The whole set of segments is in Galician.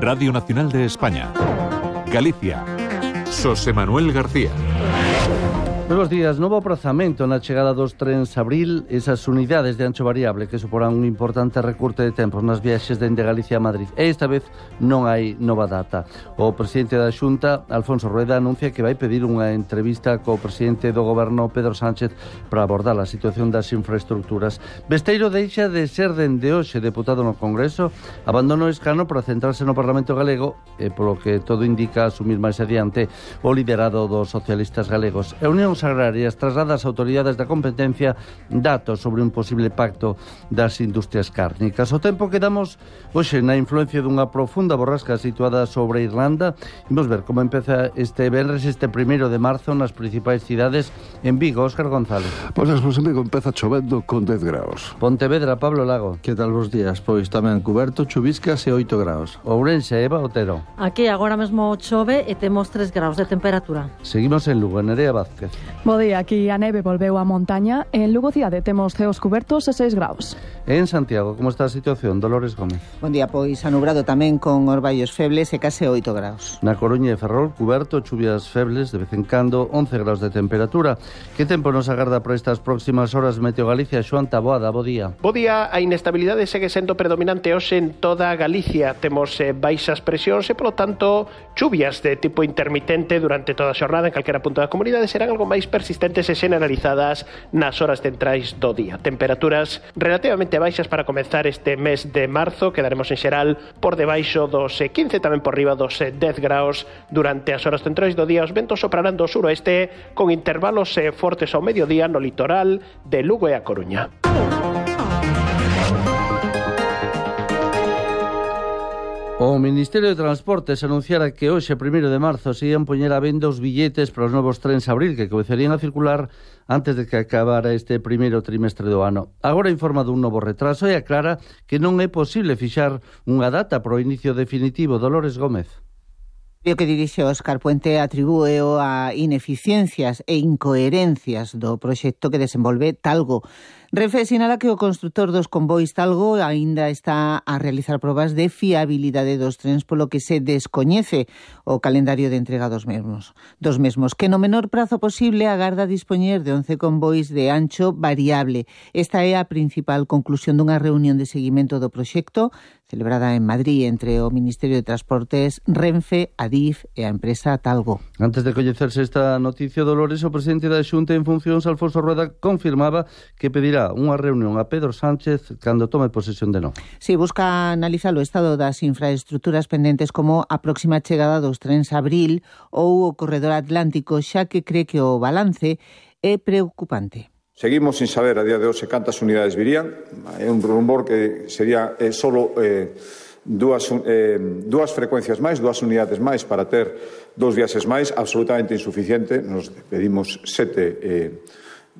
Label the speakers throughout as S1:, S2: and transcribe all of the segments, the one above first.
S1: Radio Nacional de España. Galicia. José Manuel García.
S2: Nos días, novo aprazamento na chegada dos trens abril esas unidades de ancho variable que suporán un importante recurte de tempos nas viaxes dende Galicia a Madrid. E esta vez non hai nova data. O presidente da Xunta, Alfonso Rueda, anuncia que vai pedir unha entrevista co presidente do goberno Pedro Sánchez para abordar a situación das infraestructuras. Besteiro deixa de ser dende hoxe deputado no Congreso, abandona o escano para centrarse no Parlamento galego e polo que todo indica asumir máis adiante o liderado dos socialistas galegos. E Unión Comisións Agrarias traslada ás autoridades da competencia datos sobre un posible pacto das industrias cárnicas. O tempo que damos hoxe na influencia dunha profunda borrasca situada sobre Irlanda. Imos ver como empeza este Benres este primeiro de marzo nas principais cidades en Vigo, Óscar González.
S3: Pois pues, en Vigo empeza chovendo con 10 graus.
S2: Pontevedra, Pablo Lago.
S4: Que tal vos días? Pois tamén cuberto, chuviscas e 8 graus.
S2: Ourense, Eva Otero.
S5: Aquí agora mesmo chove e temos 3 graus de temperatura.
S2: Seguimos en Lugo, Nerea Vázquez.
S6: Bo día, aquí a neve volveu á montaña. En Lugo cidade temos ceos cubertos e 6 graus.
S2: En Santiago, como está a situación, Dolores Gómez?
S7: Bon día, pois anubrado tamén con orballos febles e case 8 graus.
S2: Na Coruña e Ferrol, cuberto, chuvias febles, de vez en cando 11 graus de temperatura. Que tempo nos agarda para estas próximas horas Meteo Galicia? Xoan Taboada, bo día.
S8: Bo día, a inestabilidade segue sendo predominante hoxe en toda Galicia. Temos eh, baixas presións e, polo tanto, chuvias de tipo intermitente durante toda a xornada en calquera punto da comunidade serán algo máis máis persistentes e generalizadas nas horas centrais do día. Temperaturas relativamente baixas para comenzar este mes de marzo, quedaremos en xeral por debaixo dos eh, 15, tamén por riba dos eh, 10 graus durante as horas centrais do día. Os ventos soprarán do suroeste con intervalos eh, fortes ao mediodía no litoral de Lugo e a Coruña.
S2: O Ministerio de Transportes anunciara que hoxe, 1 de marzo, se ian poñer a venda os billetes para os novos trens abril que comezarían a circular antes de que acabara este primeiro trimestre do ano. Agora informa dun novo retraso e aclara que non é posible fixar unha data para o inicio definitivo. Dolores Gómez.
S7: O que dirixe Óscar Puente atribúeo a ineficiencias e incoherencias do proxecto que desenvolve Talgo. Refe sinala que o constructor dos convois Talgo aínda está a realizar probas de fiabilidade dos trens polo que se descoñece o calendario de entrega dos mesmos. Dos mesmos que no menor prazo posible agarda dispoñer de 11 convois de ancho variable. Esta é a principal conclusión dunha reunión de seguimento do proxecto celebrada en Madrid entre o Ministerio de Transportes, Renfe, Adif e a empresa Talgo.
S2: Antes de coñecerse esta noticia, Dolores, o presidente da Xunta en funcións, Alfonso Rueda, confirmaba que pedirá unha reunión a Pedro Sánchez cando tome posesión de non.
S7: Si, sí, busca analizar o estado das infraestructuras pendentes como a próxima chegada dos trens abril ou o corredor atlántico, xa que cree que o balance é preocupante.
S9: Seguimos sin saber a día de hoxe cantas unidades virían. É un rumor que sería eh, solo eh, dúas, eh, dúas frecuencias máis, dúas unidades máis para ter dos viaxes máis, absolutamente insuficiente. Nos pedimos sete eh,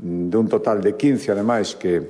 S9: dun total de 15, ademais, que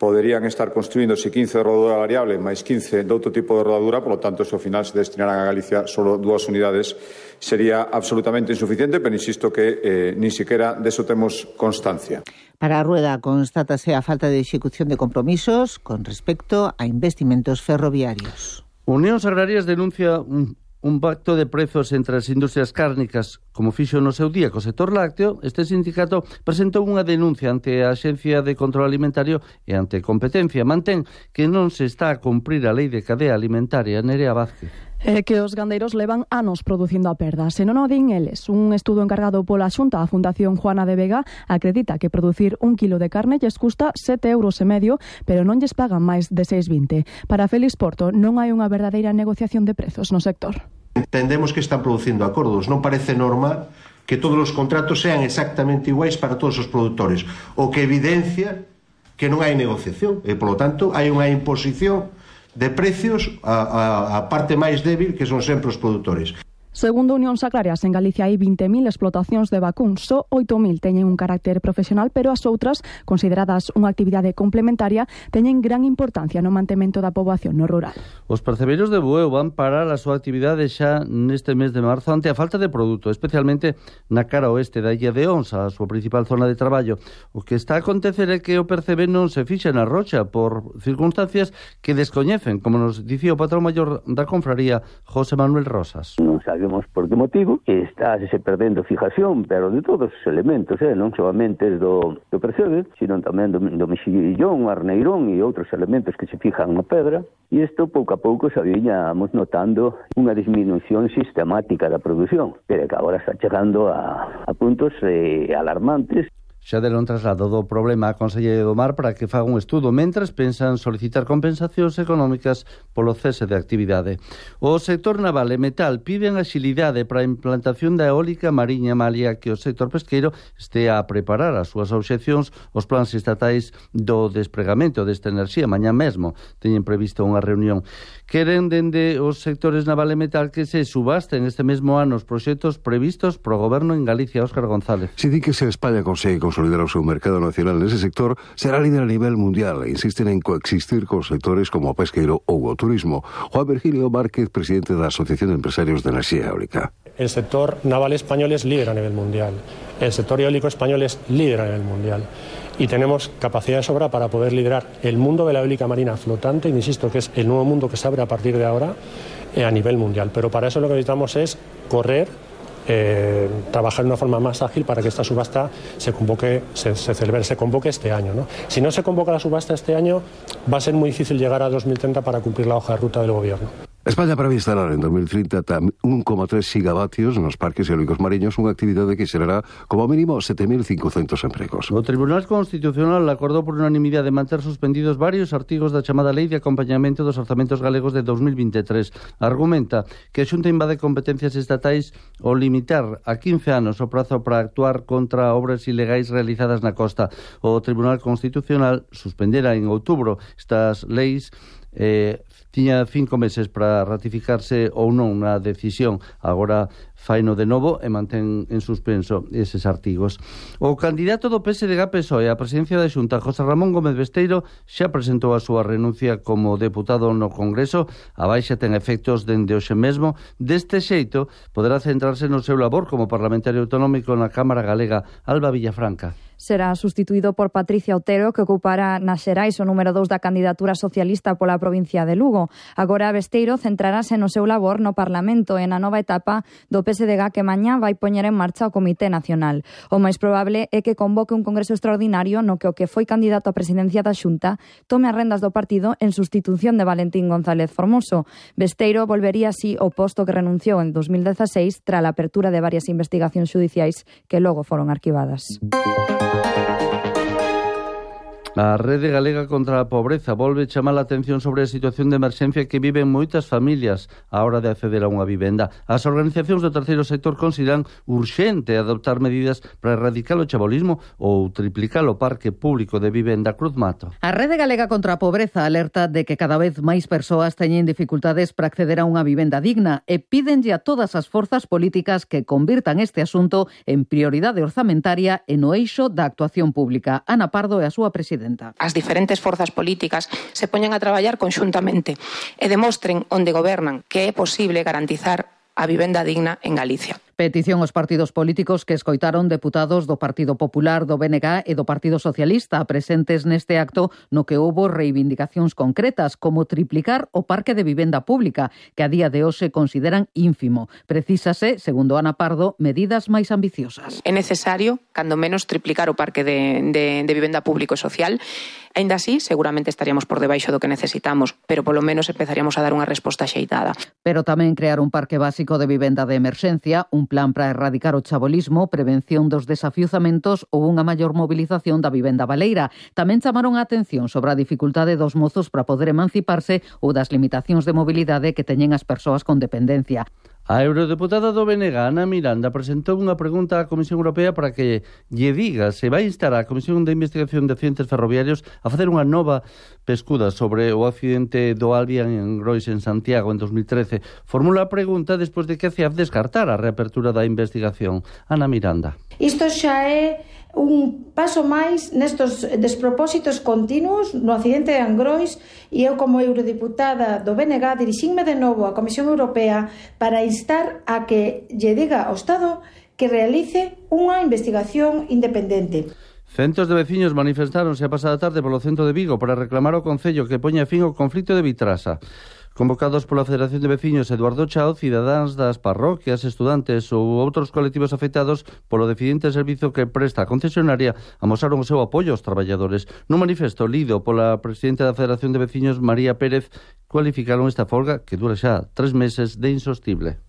S9: poderían estar construíndose 15 de rodadura variable máis 15 de outro tipo de rodadura, polo tanto, se ao final se destinarán a Galicia solo dúas unidades sería absolutamente insuficiente, pero insisto que eh, ni siquiera de eso temos constancia.
S7: Para a Rueda constátase a falta de execución de compromisos con respecto a investimentos ferroviarios.
S2: Unións Agrarias denuncia un, un pacto de prezos entre as industrias cárnicas, como fixo no seu día co sector lácteo, este sindicato presentou unha denuncia ante a Axencia de Control Alimentario e ante Competencia. Mantén que non se está a cumprir a lei de cadea alimentaria Nerea Vázquez
S6: eh, que os gandeiros levan anos producindo a perda. Se non o din eles, un estudo encargado pola Xunta a Fundación Juana de Vega acredita que producir un kilo de carne lles custa 7 euros e medio, pero non lles pagan máis de 6,20. Para Félix Porto non hai unha verdadeira negociación de prezos no sector.
S10: Entendemos que están producindo acordos, non parece normal que todos os contratos sean exactamente iguais para todos os produtores, o que evidencia que non hai negociación e, polo tanto, hai unha imposición de precios a, a, a parte máis débil que son sempre os produtores.
S6: Segundo Unión Agrarias, en Galicia hai 20.000 explotacións de vacún, só 8.000 teñen un carácter profesional, pero as outras, consideradas unha actividade complementaria, teñen gran importancia no mantemento da poboación no rural.
S2: Os percebeiros de Bueu van parar a súa actividade xa neste mes de marzo ante a falta de produto, especialmente na cara oeste da Illa de Onsa, a súa principal zona de traballo. O que está a acontecer é que o percebe non se fixa na rocha por circunstancias que descoñecen, como nos dicía o patrón maior da confraría, José Manuel Rosas.
S11: Non sabemos sabemos por que motivo, que está se perdendo fijación, pero de todos os elementos, eh, non solamente do, do percebe, sino tamén do, do mexillón, arneirón e outros elementos que se fijan na pedra, e isto pouco a pouco se viñamos notando unha disminución sistemática da produción, pero que agora está chegando a, a puntos eh, alarmantes
S2: Xa deron traslado do problema á Consellería do Mar para que faga un estudo mentres pensan solicitar compensacións económicas polo cese de actividade. O sector naval e metal piden axilidade para a implantación da eólica mariña malia que o sector pesqueiro estea a preparar as súas obxeccións os plans estatais do despregamento desta enerxía mañá mesmo. Teñen previsto unha reunión. Queren dende os sectores naval e metal que se subasten este mesmo ano os proxectos previstos pro goberno en Galicia, Óscar González.
S3: Si di que se espalla Consello consolidar o seu mercado nacional nese sector, será líder a nivel mundial e insisten en coexistir con sectores como o pesqueiro ou o turismo. Juan Virgilio Márquez, presidente da Asociación de Empresarios de Enerxía Eólica.
S12: El sector naval español es líder a nivel mundial. El sector eólico español es líder a nivel mundial. Y tenemos capacidad de sobra para poder liderar el mundo de la eólica marina flotante, insisto que es el nuevo mundo que se abre a partir de ahora eh, a nivel mundial. Pero para eso lo que necesitamos es correr eh, trabajar de una forma más ágil para que esta subasta se convoque, se, celebre, se convoque este año. ¿no? Si no se convoca la subasta este año, va a ser muy difícil llegar a 2030 para cumplir la hoja de ruta del Gobierno.
S3: España para instalar en 2030 1,3 gigavatios nos parques eólicos mariños, unha actividade que xerará como mínimo 7.500 empregos.
S2: O Tribunal Constitucional acordou por unanimidade manter suspendidos varios artigos da chamada Lei de Acompañamento dos Orzamentos Galegos de 2023. Argumenta que a Xunta invade competencias estatais ao limitar a 15 anos o prazo para actuar contra obras ilegais realizadas na costa. O Tribunal Constitucional suspenderá en outubro estas leis eh, tiña cinco meses para ratificarse ou non na decisión. Agora faino de novo e mantén en suspenso eses artigos. O candidato do PSDG PSOE á presidencia da Xunta, José Ramón Gómez Besteiro, xa presentou a súa renuncia como deputado no Congreso. A baixa ten efectos dende hoxe mesmo. Deste xeito, poderá centrarse no seu labor como parlamentario autonómico na Cámara Galega. Alba Villafranca
S13: será sustituído por Patricia Otero, que ocupará na Xerais o número 2 da candidatura socialista pola provincia de Lugo. Agora Besteiro centrarase no seu labor no Parlamento e na nova etapa do PSDG que mañá vai poñer en marcha o Comité Nacional. O máis probable é que convoque un congreso extraordinario no que o que foi candidato a presidencia da Xunta tome as rendas do partido en sustitución de Valentín González Formoso. Besteiro volvería así o posto que renunciou en 2016 tras a apertura de varias investigacións judiciais que logo foron arquivadas.
S2: A Rede Galega contra a Pobreza volve chamar a atención sobre a situación de emerxencia que viven moitas familias á hora de acceder a unha vivenda. As organizacións do terceiro sector consideran urxente adoptar medidas para erradicar o chabolismo ou triplicar o parque público de vivenda Cruz Mato.
S14: A Rede Galega contra a Pobreza alerta de que cada vez máis persoas teñen dificultades para acceder a unha vivenda digna e pídenlle a todas as forzas políticas que convirtan este asunto en prioridade orzamentaria e no eixo da actuación pública. Ana Pardo é a súa presidenta presidenta.
S15: As diferentes forzas políticas se poñan a traballar conxuntamente e demostren onde gobernan que é posible garantizar a vivenda digna en Galicia.
S14: Petición aos partidos políticos que escoitaron deputados do Partido Popular, do BNG e do Partido Socialista presentes neste acto no que houbo reivindicacións concretas como triplicar o parque de vivenda pública que a día de hoxe consideran ínfimo. Precísase, segundo Ana Pardo, medidas máis ambiciosas.
S15: É necesario, cando menos, triplicar o parque de, de, de vivenda público e social. Ainda así, seguramente estaríamos por debaixo do que necesitamos, pero polo menos empezaríamos a dar unha resposta xeitada.
S14: Pero tamén crear un parque básico de vivenda de emerxencia, un plan para erradicar o chabolismo, prevención dos desafiuzamentos ou unha maior mobilización da vivenda baleira. Tamén chamaron a atención sobre a dificultade dos mozos para poder emanciparse ou das limitacións de mobilidade que teñen as persoas con dependencia.
S2: A eurodeputada do BNG, Ana Miranda, presentou unha pregunta á Comisión Europea para que lle diga se vai instar a Comisión de Investigación de Accidentes Ferroviarios a facer unha nova pescuda sobre o accidente do Albion en Grois en Santiago en 2013. Formula a pregunta despois de que a CIAF descartara a reapertura da investigación. Ana Miranda.
S16: Isto xa é un paso máis nestos despropósitos continuos no accidente de Angrois e eu como eurodiputada do BNG dirixinme de novo á Comisión Europea para instar a que lle diga ao Estado que realice unha investigación independente.
S2: Centos de veciños manifestáronse a pasada tarde polo centro de Vigo para reclamar ao Concello que poña fin ao conflito de Vitrasa. Convocados pola Federación de Veciños Eduardo Chao, cidadáns das parroquias, estudantes ou outros colectivos afectados polo deficiente servizo que presta a concesionaria amosaron o seu apoio aos traballadores. No manifesto lido pola presidenta da Federación de Veciños María Pérez, cualificaron esta folga que dura xa tres meses de insostible.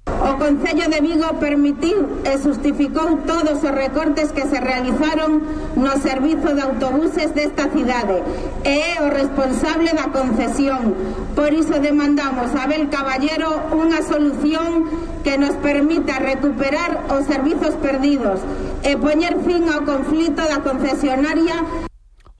S17: Concello de Vigo permitiu e justificou todos os recortes que se realizaron no servizo de autobuses desta cidade e é o responsable da concesión. Por iso demandamos a Abel Caballero unha solución que nos permita recuperar os servizos perdidos e poñer fin ao conflito da concesionaria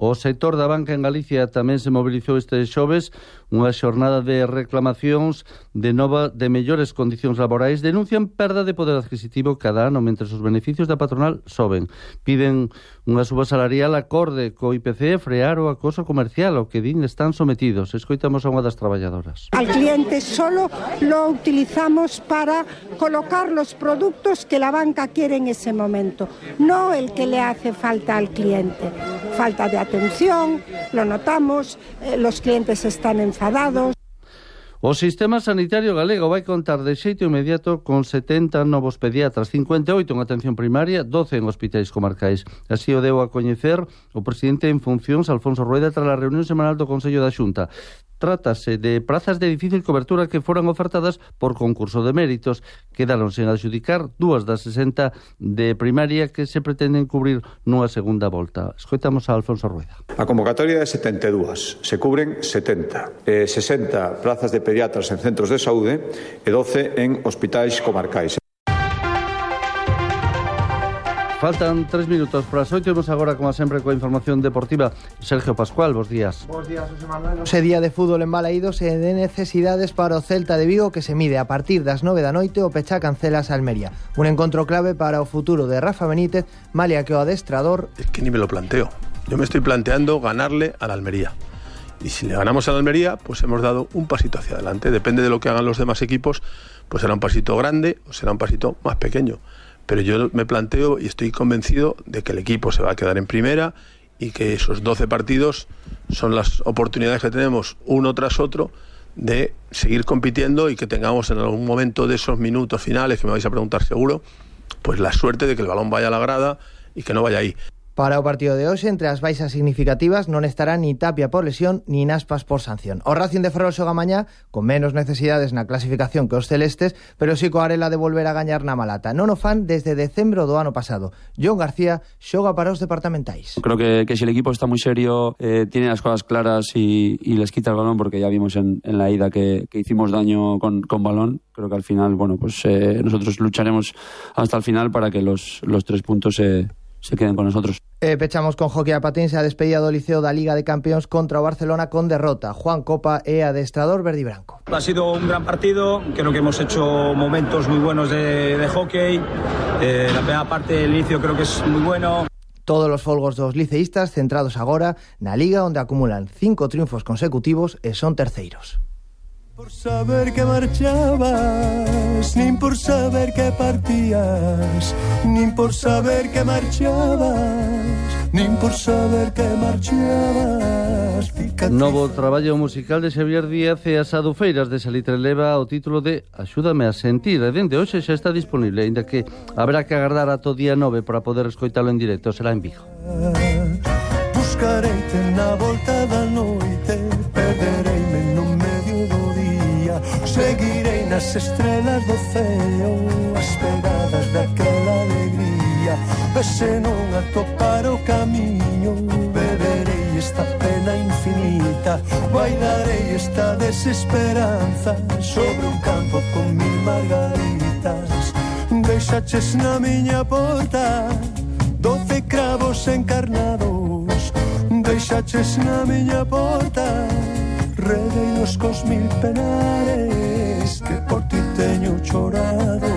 S2: O sector da banca en Galicia tamén se mobilizou este xoves unha xornada de reclamacións de nova de mellores condicións laborais. Denuncian perda de poder adquisitivo cada ano mentre os beneficios da patronal soben. Piden unha suba salarial acorde co IPC frear o acoso comercial ao que din están sometidos. Escoitamos a unha das traballadoras.
S18: Al cliente solo lo utilizamos para colocar los productos que la banca quiere en ese momento, no el que le hace falta al cliente. Falta de atención, lo notamos, eh, los clientes están enfadados.
S2: O sistema sanitario galego vai contar de xeito inmediato con 70 novos pediatras, 58 en atención primaria, 12 en hospitais comarcais. Así o deu a coñecer o presidente en funcións Alfonso Rueda tras a reunión semanal do Consello da Xunta. Trátase de prazas de difícil cobertura que foran ofertadas por concurso de méritos. Quedaron sen adxudicar dúas das 60 de primaria que se pretenden cubrir nunha segunda volta. Escoitamos a Alfonso Rueda.
S9: A convocatoria é 72, se cubren 70. Eh, 60 plazas de pediatras en centros de saúde e 12 en hospitais comarcais.
S2: Faltan tres minutos para oito. Vamos agora, como sempre, coa información deportiva. Sergio Pascual, bos días.
S19: Bos días, José Manuel. Ose día de fútbol en Balaídos e de necesidades para o Celta de Vigo que se mide a partir das nove da noite o Pecha cancelas Almería. Un encontro clave para o futuro de Rafa Benítez, malia que o adestrador...
S20: Es que ni me lo planteo. Yo me estoy planteando ganarle a la Almería. Y si le ganamos a la Almería, pues hemos dado un pasito hacia adelante. Depende de lo que hagan los demás equipos, pues será un pasito grande o será un pasito más pequeño pero yo me planteo y estoy convencido de que el equipo se va a quedar en primera y que esos 12 partidos son las oportunidades que tenemos uno tras otro de seguir compitiendo y que tengamos en algún momento de esos minutos finales, que me vais a preguntar seguro, pues la suerte de que el balón vaya a la grada y que no vaya ahí.
S19: Para o partido de hoxe, entre as baixas significativas, non estará ni Tapia por lesión ni Naspas por sanción. O Racing de Ferrol xoga mañá con menos necesidades na clasificación que os celestes, pero sí co arela de volver a gañar na Malata. Non o fan desde decembro do ano pasado. John García xoga para os departamentais.
S21: Creo que, que si el equipo está muy serio, eh, tiene las cosas claras y, les quita el balón, porque ya vimos en, en la ida que, que hicimos daño con, con balón. Creo que al final, bueno, pues eh, nosotros lucharemos hasta el final para que los, los tres puntos se, se queden con nosotros.
S19: Eh, pechamos con hockey a patín, se ha despedido do Liceo da Liga de Campeóns contra o Barcelona con derrota. Juan Copa e adestrador verde y branco.
S22: Ha sido un gran partido, creo que hemos hecho momentos muy buenos de, de hockey. Eh, la primera parte, del inicio creo que es muy bueno.
S19: Todos os folgos dos liceístas centrados agora na Liga onde acumulan cinco triunfos consecutivos e son terceiros
S23: por saber que marchabas, nin por saber que partías, nin por saber que marchabas, nin por saber que marchabas. Cicatriz.
S2: Novo traballo musical de Xavier Díaz e as adufeiras de Salitre leva o título de Axúdame a sentir. E dende hoxe xa está disponible, aínda que habrá que agardar o día 9 para poder escoitalo en directo, será en Vigo.
S23: Buscareite na volta Seguirei nas estrelas do ceo Esperadas daquela alegría. E se non atopar o camiño Beberei esta pena infinita. Bailarei esta desesperanza Sobre un campo con mil margaritas. Deixaches na miña porta Doce cravos encarnados. Deixaches na miña porta Redeiros cos mil penares que por ti teño chorado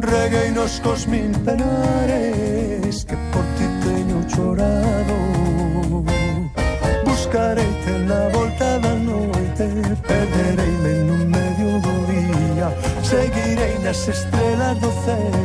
S23: Regueinos cos mil penares que por ti teño chorado Buscareite na volta da noite Perdereime no medio do día Seguirei nas estrelas do céu